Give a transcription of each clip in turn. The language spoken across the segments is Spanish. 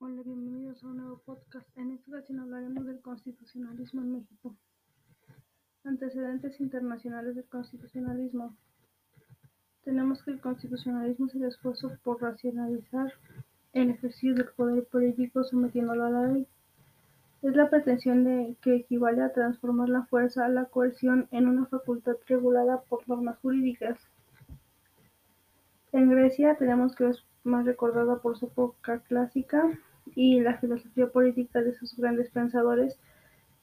Hola, bienvenidos a un nuevo podcast. En esta ocasión hablaremos del constitucionalismo en México. Antecedentes internacionales del constitucionalismo. Tenemos que el constitucionalismo es el esfuerzo por racionalizar el ejercicio del poder político sometiéndolo a la ley. Es la pretensión de que equivale a transformar la fuerza, la coerción, en una facultad regulada por normas jurídicas. En Grecia tenemos que es más recordada por su época clásica, y la filosofía política de sus grandes pensadores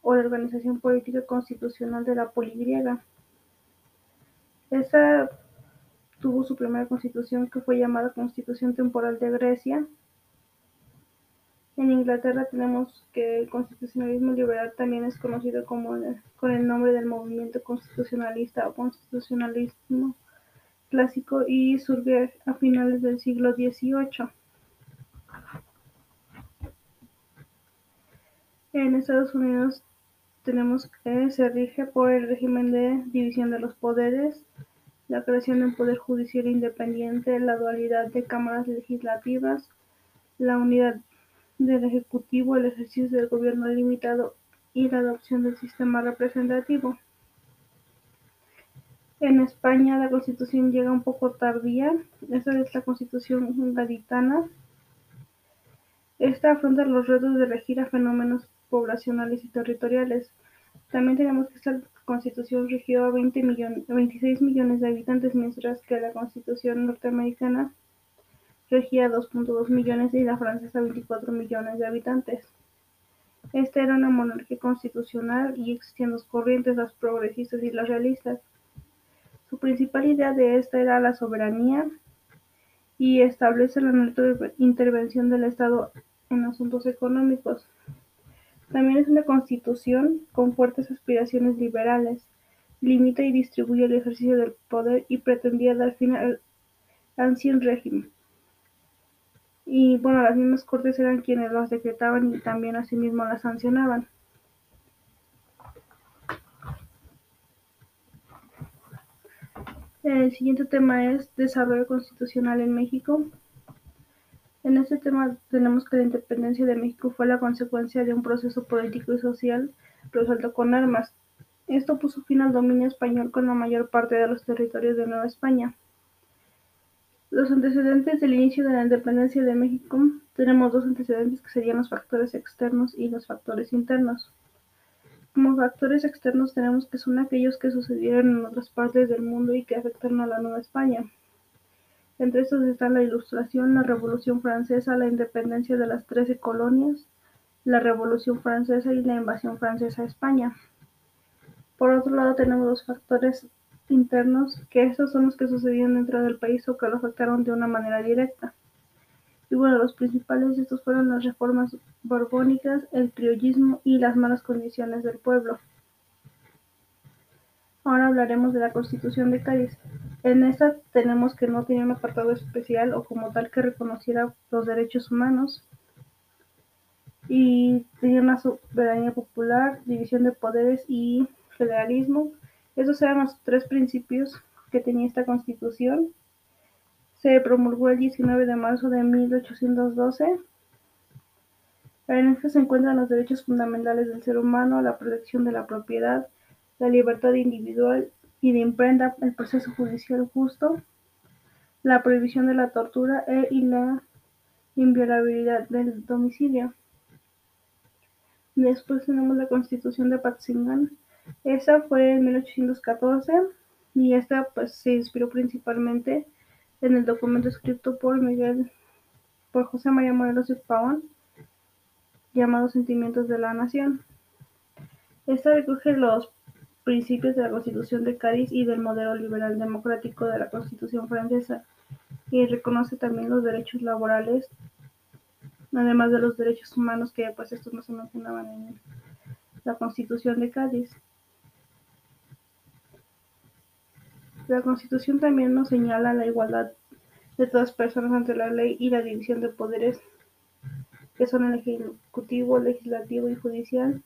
o la organización política constitucional de la poligriega. Esta tuvo su primera constitución que fue llamada Constitución Temporal de Grecia. En Inglaterra tenemos que el constitucionalismo liberal también es conocido como con el nombre del movimiento constitucionalista o constitucionalismo clásico y surge a finales del siglo XVIII. En Estados Unidos tenemos se rige por el régimen de división de los poderes, la creación de un poder judicial independiente, la dualidad de cámaras legislativas, la unidad del ejecutivo, el ejercicio del gobierno limitado y la adopción del sistema representativo. En España la constitución llega un poco tardía, esta es la constitución gaditana. Esta afronta los retos de regir a fenómenos poblacionales y territoriales. También tenemos que esta constitución rigió a 20 millones, 26 millones de habitantes, mientras que la constitución norteamericana regía a 2.2 millones y la francesa 24 millones de habitantes. Esta era una monarquía constitucional y existían dos corrientes, las progresistas y las realistas. Su principal idea de esta era la soberanía y establece la no intervención del Estado en asuntos económicos. También es una constitución con fuertes aspiraciones liberales, limita y distribuye el ejercicio del poder y pretendía dar fin al ancien régimen. Y bueno, las mismas cortes eran quienes las decretaban y también asimismo las sancionaban. El siguiente tema es desarrollo constitucional en México. En este tema tenemos que la independencia de México fue la consecuencia de un proceso político y social resuelto con armas. Esto puso fin al dominio español con la mayor parte de los territorios de Nueva España. Los antecedentes del inicio de la independencia de México tenemos dos antecedentes que serían los factores externos y los factores internos. Como factores externos tenemos que son aquellos que sucedieron en otras partes del mundo y que afectaron a la Nueva España. Entre estos están la Ilustración, la Revolución Francesa, la independencia de las Trece Colonias, la Revolución Francesa y la invasión francesa a España. Por otro lado tenemos los factores internos, que estos son los que sucedieron dentro del país o que lo afectaron de una manera directa. Y bueno, los principales de estos fueron las reformas borbónicas, el criollismo y las malas condiciones del pueblo. Ahora hablaremos de la Constitución de Cádiz. En esta tenemos que no tenía un apartado especial o como tal que reconociera los derechos humanos y tenía una soberanía popular, división de poderes y federalismo. Esos eran los tres principios que tenía esta constitución. Se promulgó el 19 de marzo de 1812. En esta se encuentran los derechos fundamentales del ser humano, la protección de la propiedad, la libertad individual y de imprenta, el proceso judicial justo, la prohibición de la tortura e, y la inviolabilidad del domicilio. Después tenemos la Constitución de Patzingán. Esa fue en 1814 y esta pues se inspiró principalmente en el documento escrito por Miguel por José María Morelos y Pavón llamado Sentimientos de la Nación. Esta recoge los principios de la Constitución de Cádiz y del modelo liberal democrático de la Constitución francesa, y reconoce también los derechos laborales, además de los derechos humanos que pues estos no se mencionaban en la Constitución de Cádiz. La Constitución también nos señala la igualdad de todas personas ante la ley y la división de poderes que son el ejecutivo, legislativo y judicial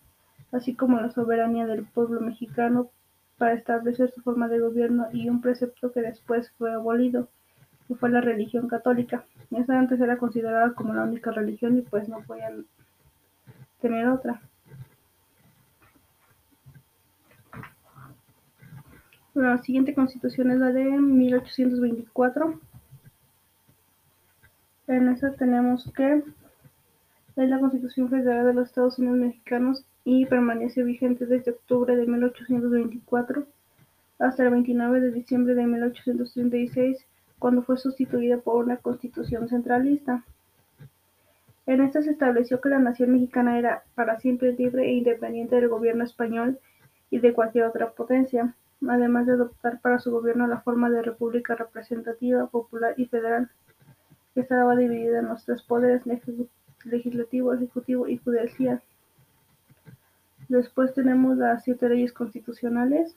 así como la soberanía del pueblo mexicano para establecer su forma de gobierno y un precepto que después fue abolido, que fue la religión católica. Esta antes era considerada como la única religión y pues no podían tener otra. La siguiente constitución es la de 1824. En esta tenemos que es la Constitución Federal de los Estados Unidos Mexicanos y permanece vigente desde octubre de 1824 hasta el 29 de diciembre de 1836, cuando fue sustituida por una constitución centralista. En esta se estableció que la nación mexicana era para siempre libre e independiente del gobierno español y de cualquier otra potencia, además de adoptar para su gobierno la forma de república representativa, popular y federal, que estaba dividida en los tres poderes legislativo, ejecutivo y judicial. Después tenemos las siete leyes constitucionales.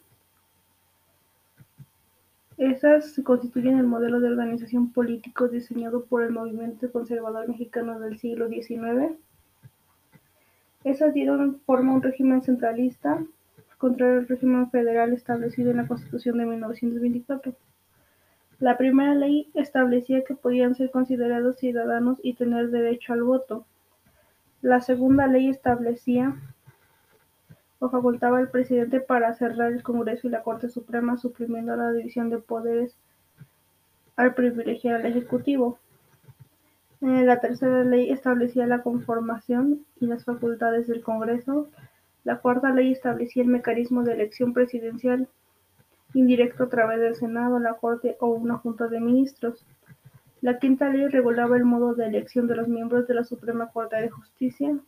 Esas constituyen el modelo de organización político diseñado por el movimiento conservador mexicano del siglo XIX. Esas dieron forma a un régimen centralista contra el régimen federal establecido en la Constitución de 1924. La primera ley establecía que podían ser considerados ciudadanos y tener derecho al voto. La segunda ley establecía o facultaba al presidente para cerrar el Congreso y la Corte Suprema, suprimiendo la división de poderes al privilegiar al Ejecutivo. Eh, la tercera ley establecía la conformación y las facultades del Congreso. La cuarta ley establecía el mecanismo de elección presidencial indirecto a través del Senado, la Corte o una Junta de Ministros. La quinta ley regulaba el modo de elección de los miembros de la Suprema Corte de Justicia.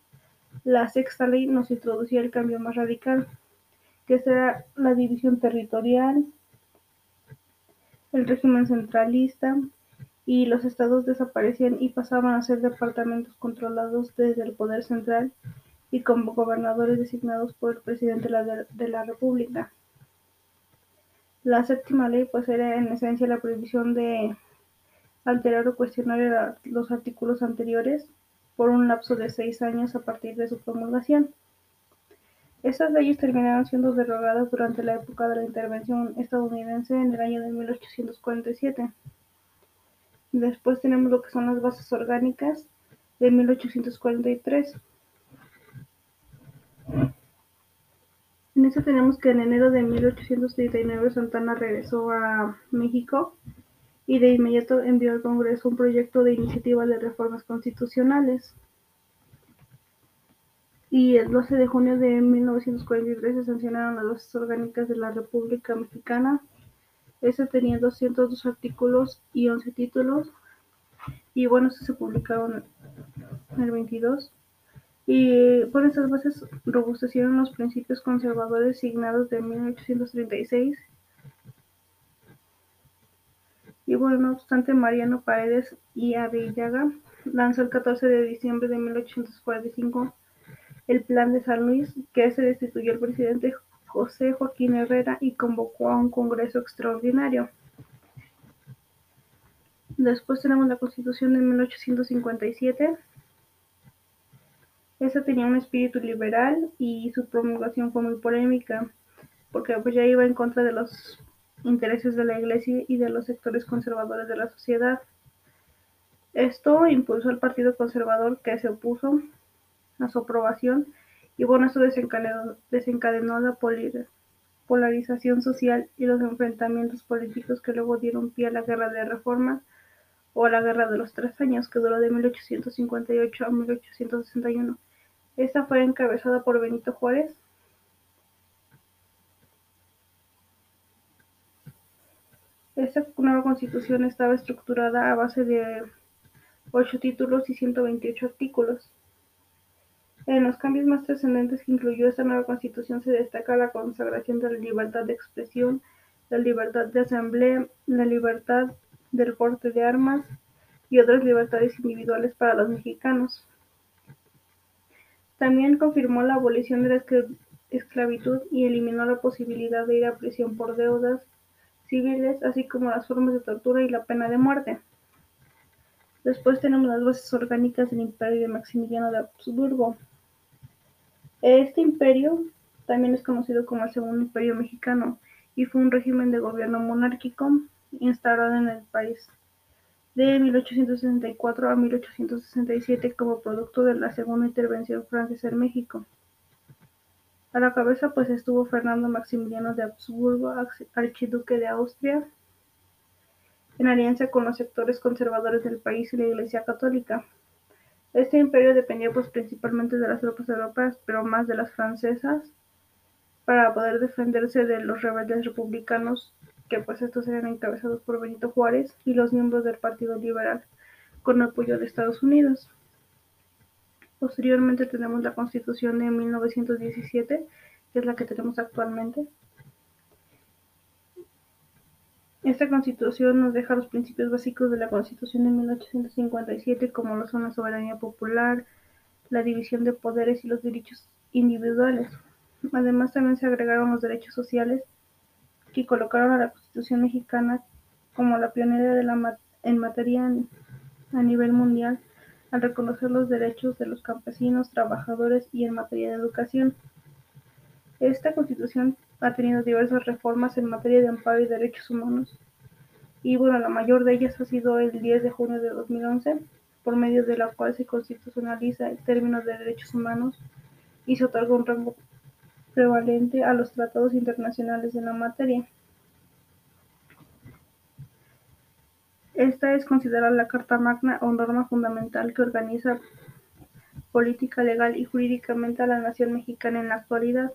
La sexta ley nos introducía el cambio más radical, que será la división territorial, el régimen centralista, y los estados desaparecían y pasaban a ser departamentos controlados desde el poder central y con gobernadores designados por el presidente de la República. La séptima ley pues era en esencia la prohibición de alterar o cuestionar los artículos anteriores por un lapso de seis años a partir de su promulgación. Estas leyes terminaron siendo derogadas durante la época de la intervención estadounidense en el año de 1847. Después tenemos lo que son las bases orgánicas de 1843. En eso tenemos que en enero de 1839 Santana regresó a México y de inmediato envió al Congreso un proyecto de iniciativa de reformas constitucionales. Y el 12 de junio de 1943 se sancionaron las bases orgánicas de la República Mexicana. Ese tenía 202 artículos y 11 títulos. Y bueno, se publicaron el 22 y por estas bases robustecieron los principios conservadores signados de 1836. Y bueno, no obstante, Mariano Paredes y Avillaga lanzó el 14 de diciembre de 1845 el Plan de San Luis, que se destituyó el presidente José Joaquín Herrera y convocó a un congreso extraordinario. Después tenemos la Constitución de 1857 esta tenía un espíritu liberal y su promulgación fue muy polémica, porque pues ya iba en contra de los intereses de la Iglesia y de los sectores conservadores de la sociedad. Esto impulsó al Partido Conservador que se opuso a su aprobación y bueno, esto desencadenó, desencadenó la polarización social y los enfrentamientos políticos que luego dieron pie a la Guerra de Reforma o a la Guerra de los Tres Años, que duró de 1858 a 1861. Esta fue encabezada por Benito Juárez. Esta nueva constitución estaba estructurada a base de ocho títulos y 128 artículos. En los cambios más trascendentes que incluyó esta nueva constitución se destaca la consagración de la libertad de expresión, la libertad de asamblea, la libertad del porte de armas y otras libertades individuales para los mexicanos. También confirmó la abolición de la esclavitud y eliminó la posibilidad de ir a prisión por deudas civiles, así como las formas de tortura y la pena de muerte. Después tenemos las bases orgánicas del imperio de Maximiliano de Habsburgo. Este imperio también es conocido como el Segundo Imperio Mexicano y fue un régimen de gobierno monárquico instaurado en el país de 1864 a 1867 como producto de la segunda intervención francesa en México. A la cabeza pues estuvo Fernando Maximiliano de Habsburgo, archiduque de Austria, en alianza con los sectores conservadores del país y la Iglesia Católica. Este imperio dependía pues principalmente de las tropas europeas, pero más de las francesas, para poder defenderse de los rebeldes republicanos, que pues estos eran encabezados por Benito Juárez y los miembros del Partido Liberal, con apoyo de Estados Unidos. Posteriormente tenemos la Constitución de 1917, que es la que tenemos actualmente. Esta Constitución nos deja los principios básicos de la Constitución de 1857, como lo son la soberanía popular, la división de poderes y los derechos individuales. Además, también se agregaron los derechos sociales que colocaron a la Constitución mexicana como la pionera en materia a nivel mundial al reconocer los derechos de los campesinos, trabajadores y en materia de educación. Esta Constitución ha tenido diversas reformas en materia de amparo y derechos humanos. Y bueno, la mayor de ellas ha sido el 10 de junio de 2011, por medio de la cual se constitucionaliza el término de derechos humanos y se otorga un rango prevalente a los tratados internacionales en la materia. Esta es considerada la Carta Magna o norma fundamental que organiza política legal y jurídicamente a la nación mexicana en la actualidad,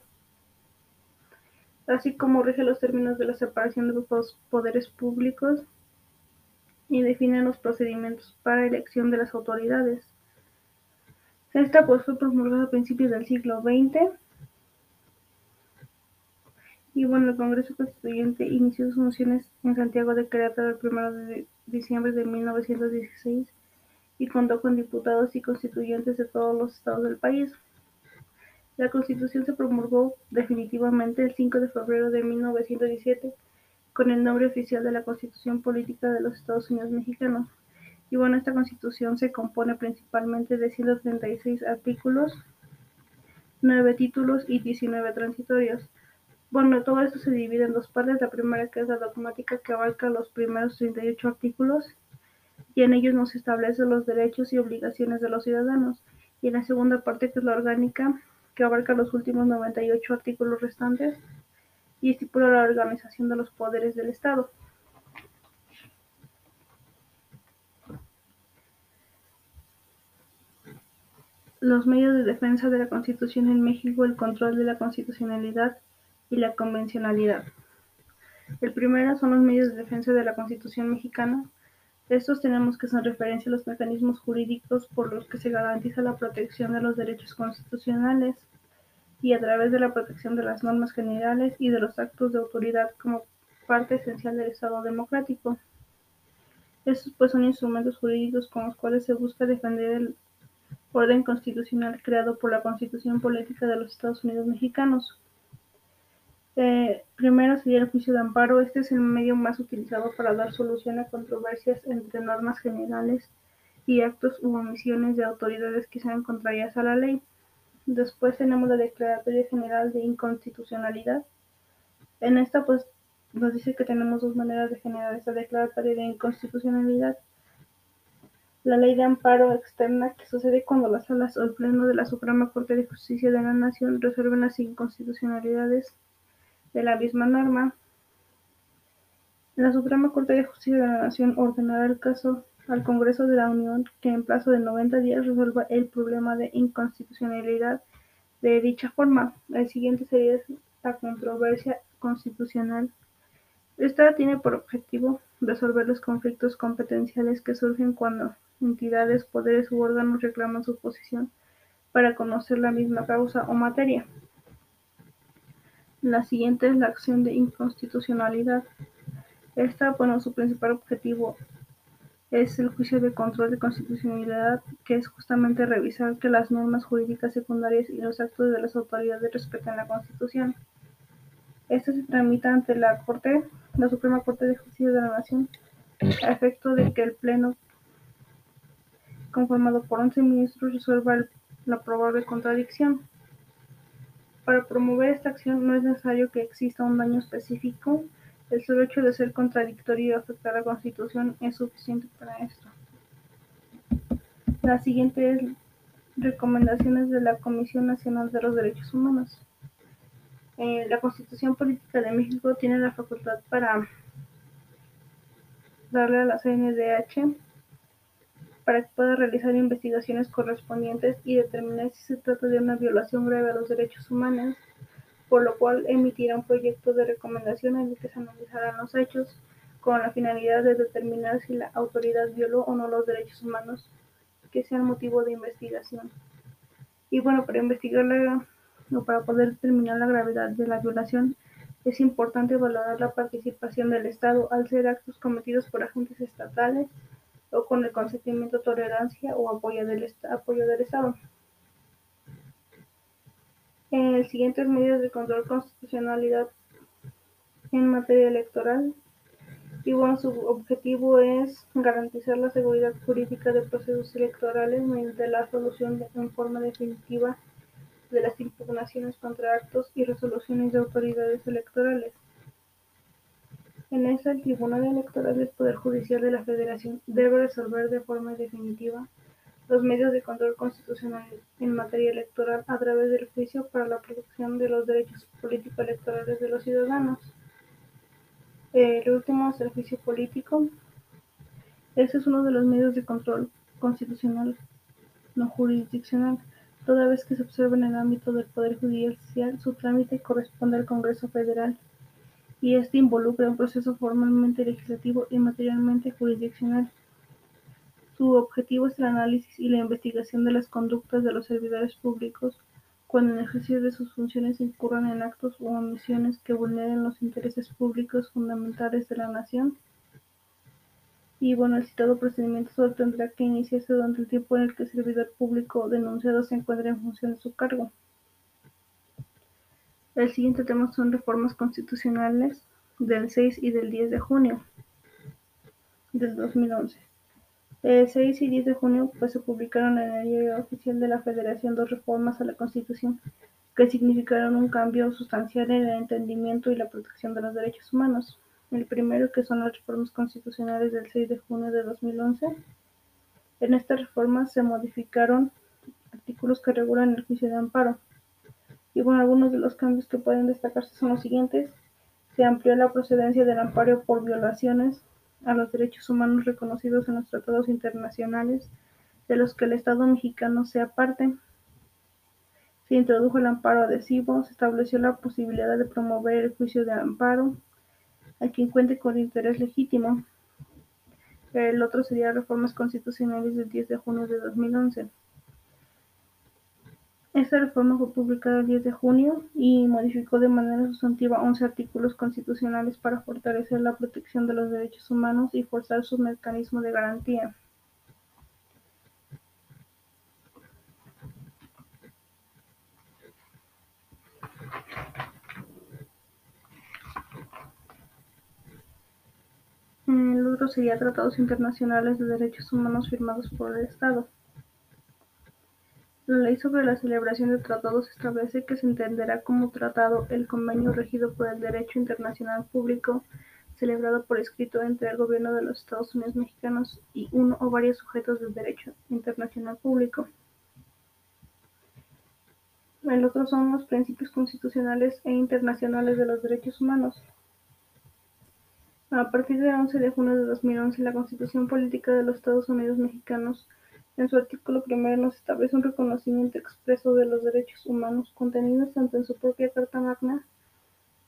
así como rige los términos de la separación de los poderes públicos y define los procedimientos para elección de las autoridades. Esta pues fue promulgada a principios del siglo XX y bueno, el Congreso Constituyente inició sus funciones en Santiago de Querétaro el 1 de diciembre de 1916 y contó con diputados y constituyentes de todos los estados del país. La Constitución se promulgó definitivamente el 5 de febrero de 1917 con el nombre oficial de la Constitución Política de los Estados Unidos Mexicanos. Y bueno, esta Constitución se compone principalmente de 136 artículos, 9 títulos y 19 transitorios. Bueno, todo esto se divide en dos partes. La primera que es la dogmática que abarca los primeros 38 artículos y en ellos nos establece los derechos y obligaciones de los ciudadanos. Y en la segunda parte que es la orgánica que abarca los últimos 98 artículos restantes y estipula la organización de los poderes del Estado. Los medios de defensa de la Constitución en México, el control de la constitucionalidad y la convencionalidad. El primero son los medios de defensa de la Constitución mexicana. Estos tenemos que son referencia a los mecanismos jurídicos por los que se garantiza la protección de los derechos constitucionales y a través de la protección de las normas generales y de los actos de autoridad como parte esencial del Estado democrático. Estos pues son instrumentos jurídicos con los cuales se busca defender el orden constitucional creado por la Constitución Política de los Estados Unidos Mexicanos. Eh, primero sería el juicio de amparo. Este es el medio más utilizado para dar solución a controversias entre normas generales y actos u omisiones de autoridades que sean contrarias a la ley. Después tenemos la Declaratoria General de Inconstitucionalidad. En esta pues nos dice que tenemos dos maneras de generar esta declaratoria de inconstitucionalidad. La ley de amparo externa que sucede cuando las salas o el pleno de la Suprema Corte de Justicia de la Nación resuelven las inconstitucionalidades de la misma norma, la Suprema Corte de Justicia de la Nación ordenará el caso al Congreso de la Unión que en plazo de 90 días resuelva el problema de inconstitucionalidad de dicha forma. El siguiente sería la controversia constitucional. Esta tiene por objetivo resolver los conflictos competenciales que surgen cuando entidades, poderes u órganos reclaman su posición para conocer la misma causa o materia. La siguiente es la acción de inconstitucionalidad. Esta, bueno, su principal objetivo es el juicio de control de constitucionalidad, que es justamente revisar que las normas jurídicas secundarias y los actos de las autoridades respeten la Constitución. Este se tramita ante la Corte, la Suprema Corte de Justicia de la Nación, a efecto de que el Pleno, conformado por 11 ministros, resuelva la probable contradicción. Para promover esta acción no es necesario que exista un daño específico, El solo hecho de ser contradictorio y afectar la Constitución es suficiente para esto. La siguiente es recomendaciones de la Comisión Nacional de los Derechos Humanos. Eh, la Constitución Política de México tiene la facultad para darle a la CNDH para que pueda realizar investigaciones correspondientes y determinar si se trata de una violación grave a los derechos humanos, por lo cual emitirá un proyecto de recomendación en el que se analizarán los hechos con la finalidad de determinar si la autoridad violó o no los derechos humanos que sean motivo de investigación. Y bueno, para investigar la o para poder determinar la gravedad de la violación, es importante valorar la participación del Estado al ser actos cometidos por agentes estatales o con el consentimiento, tolerancia o apoyo del, apoyo del Estado. En el siguiente medios de control constitucionalidad en materia electoral y bueno, su objetivo es garantizar la seguridad jurídica de procesos electorales mediante la solución en forma definitiva de las impugnaciones contra actos y resoluciones de autoridades electorales. En esta, el Tribunal Electoral del Poder Judicial de la Federación debe resolver de forma definitiva los medios de control constitucional en materia electoral a través del juicio para la protección de los derechos político-electorales de los ciudadanos. El último es el juicio político. Este es uno de los medios de control constitucional no jurisdiccional toda vez que se observa en el ámbito del Poder Judicial, su trámite corresponde al Congreso Federal, y este involucra un proceso formalmente legislativo y materialmente jurisdiccional. Su objetivo es el análisis y la investigación de las conductas de los servidores públicos cuando en ejercicio de sus funciones incurran en actos u omisiones que vulneren los intereses públicos fundamentales de la nación y bueno, el citado procedimiento solo tendrá que iniciarse durante el tiempo en el que el servidor público denunciado se encuentre en función de su cargo. El siguiente tema son reformas constitucionales del 6 y del 10 de junio del 2011. El 6 y 10 de junio pues, se publicaron en el diario oficial de la Federación dos reformas a la Constitución que significaron un cambio sustancial en el entendimiento y la protección de los derechos humanos. El primero, que son las reformas constitucionales del 6 de junio de 2011. En estas reformas se modificaron artículos que regulan el juicio de amparo. Y bueno, algunos de los cambios que pueden destacarse son los siguientes. Se amplió la procedencia del amparo por violaciones a los derechos humanos reconocidos en los tratados internacionales de los que el Estado mexicano sea parte. Se introdujo el amparo adhesivo, se estableció la posibilidad de promover el juicio de amparo, a quien cuente con interés legítimo. El otro sería reformas constitucionales del 10 de junio de 2011. Esta reforma fue publicada el 10 de junio y modificó de manera sustantiva 11 artículos constitucionales para fortalecer la protección de los derechos humanos y forzar su mecanismo de garantía. El otro sería tratados internacionales de derechos humanos firmados por el Estado. La ley sobre la celebración de tratados establece que se entenderá como tratado el convenio regido por el derecho internacional público celebrado por escrito entre el gobierno de los Estados Unidos mexicanos y uno o varios sujetos del derecho internacional público. El otro son los principios constitucionales e internacionales de los derechos humanos. A partir del 11 de junio de 2011, la Constitución Política de los Estados Unidos Mexicanos, en su artículo primero, nos establece un reconocimiento expreso de los derechos humanos contenidos tanto en su propia Carta Magna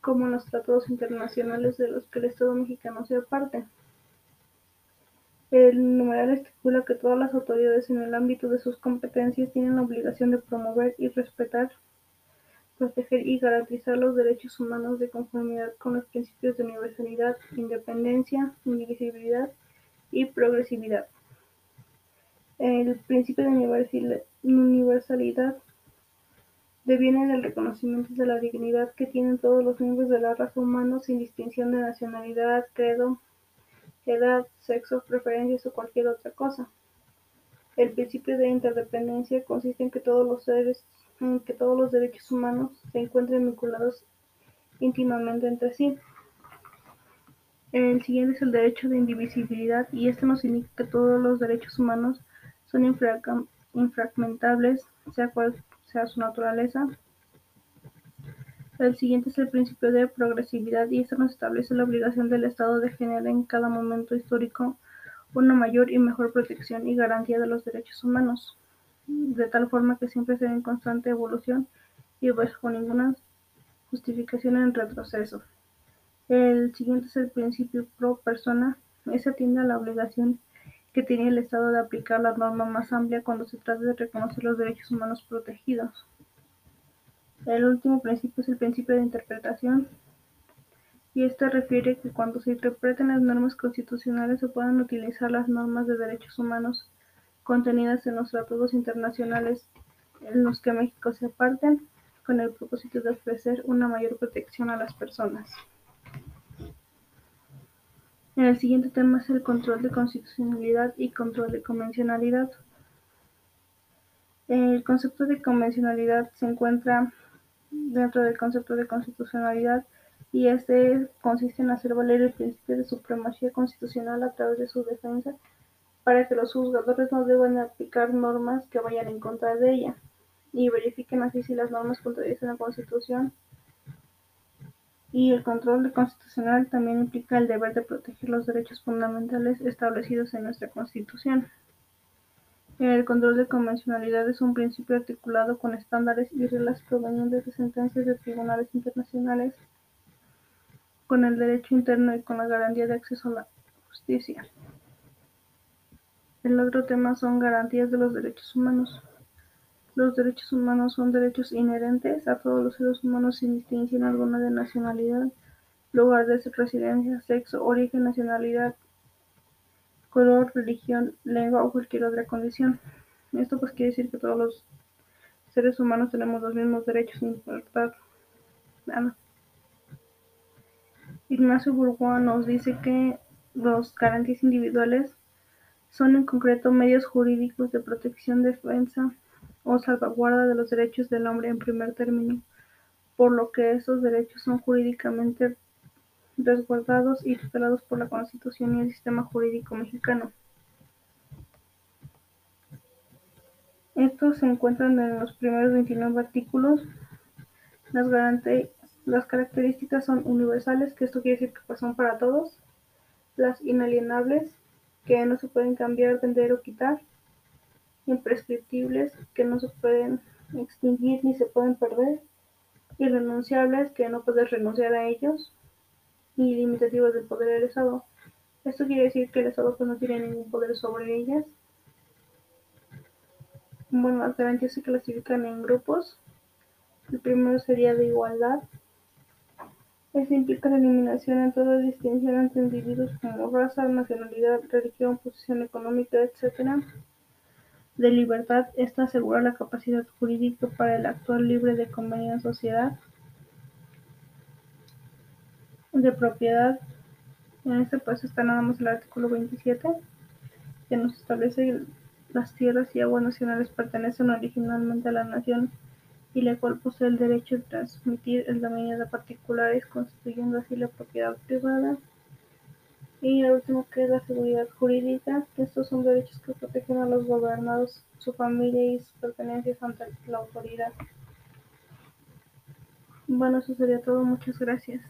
como en los tratados internacionales de los que el Estado mexicano sea parte. El numeral estipula que todas las autoridades en el ámbito de sus competencias tienen la obligación de promover y respetar proteger y garantizar los derechos humanos de conformidad con los principios de universalidad, independencia, indivisibilidad y progresividad. El principio de universalidad deviene del reconocimiento de la dignidad que tienen todos los miembros de la raza humana sin distinción de nacionalidad, credo, edad, sexo, preferencias o cualquier otra cosa. El principio de interdependencia consiste en que todos los seres en que todos los derechos humanos se encuentren vinculados íntimamente entre sí. El siguiente es el derecho de indivisibilidad y esto nos indica que todos los derechos humanos son infragmentables, sea cual sea su naturaleza. El siguiente es el principio de progresividad y esto nos establece la obligación del Estado de generar en cada momento histórico una mayor y mejor protección y garantía de los derechos humanos, de tal forma que siempre estén en constante evolución y bajo ninguna justificación en retroceso. El siguiente es el principio pro persona. Ese atiende a la obligación que tiene el Estado de aplicar la norma más amplia cuando se trata de reconocer los derechos humanos protegidos. El último principio es el principio de interpretación, y este refiere que cuando se interpreten las normas constitucionales se puedan utilizar las normas de derechos humanos contenidas en los tratados internacionales en los que México se aparten, con el propósito de ofrecer una mayor protección a las personas. El siguiente tema es el control de constitucionalidad y control de convencionalidad. El concepto de convencionalidad se encuentra dentro del concepto de constitucionalidad y este consiste en hacer valer el principio de supremacía constitucional a través de su defensa para que los juzgadores no deban aplicar normas que vayan en contra de ella y verifiquen así si las normas contradicen la Constitución y el control constitucional también implica el deber de proteger los derechos fundamentales establecidos en nuestra Constitución. El control de convencionalidad es un principio articulado con estándares y reglas provenientes de sentencias de tribunales internacionales, con el derecho interno y con la garantía de acceso a la justicia. El otro tema son garantías de los derechos humanos. Los derechos humanos son derechos inherentes a todos los seres humanos sin distinción alguna de nacionalidad, lugar de residencia, sexo, origen, nacionalidad, color, religión, lengua o cualquier otra condición. Esto pues quiere decir que todos los seres humanos tenemos los mismos derechos sin importar nada. Ignacio Bourgois nos dice que los garantías individuales son en concreto medios jurídicos de protección, defensa, o salvaguarda de los derechos del hombre en primer término, por lo que esos derechos son jurídicamente resguardados y tutelados por la Constitución y el sistema jurídico mexicano. Estos se encuentran en los primeros 29 artículos. Las, las características son universales, que esto quiere decir que son para todos. Las inalienables, que no se pueden cambiar, vender o quitar imprescriptibles que no se pueden extinguir ni se pueden perder, irrenunciables que no puedes renunciar a ellos, y limitativos del poder del Estado. Esto quiere decir que el Estado pues, no tiene ningún poder sobre ellas. Bueno, las garantías se clasifican en grupos. El primero sería de igualdad. Este implica la eliminación en toda distinción entre individuos como raza, nacionalidad, religión, posición económica, etc de libertad, esta asegura la capacidad jurídica para el actuar libre de convenir en sociedad, de propiedad. En este paso está nada más el artículo 27, que nos establece que las tierras y aguas nacionales pertenecen originalmente a la nación y la cual posee el derecho de transmitir el dominio de particulares, constituyendo así la propiedad privada. Y el último que es la seguridad jurídica, que estos son derechos que protegen a los gobernados, su familia y sus pertenencias ante la autoridad. Bueno, eso sería todo. Muchas gracias.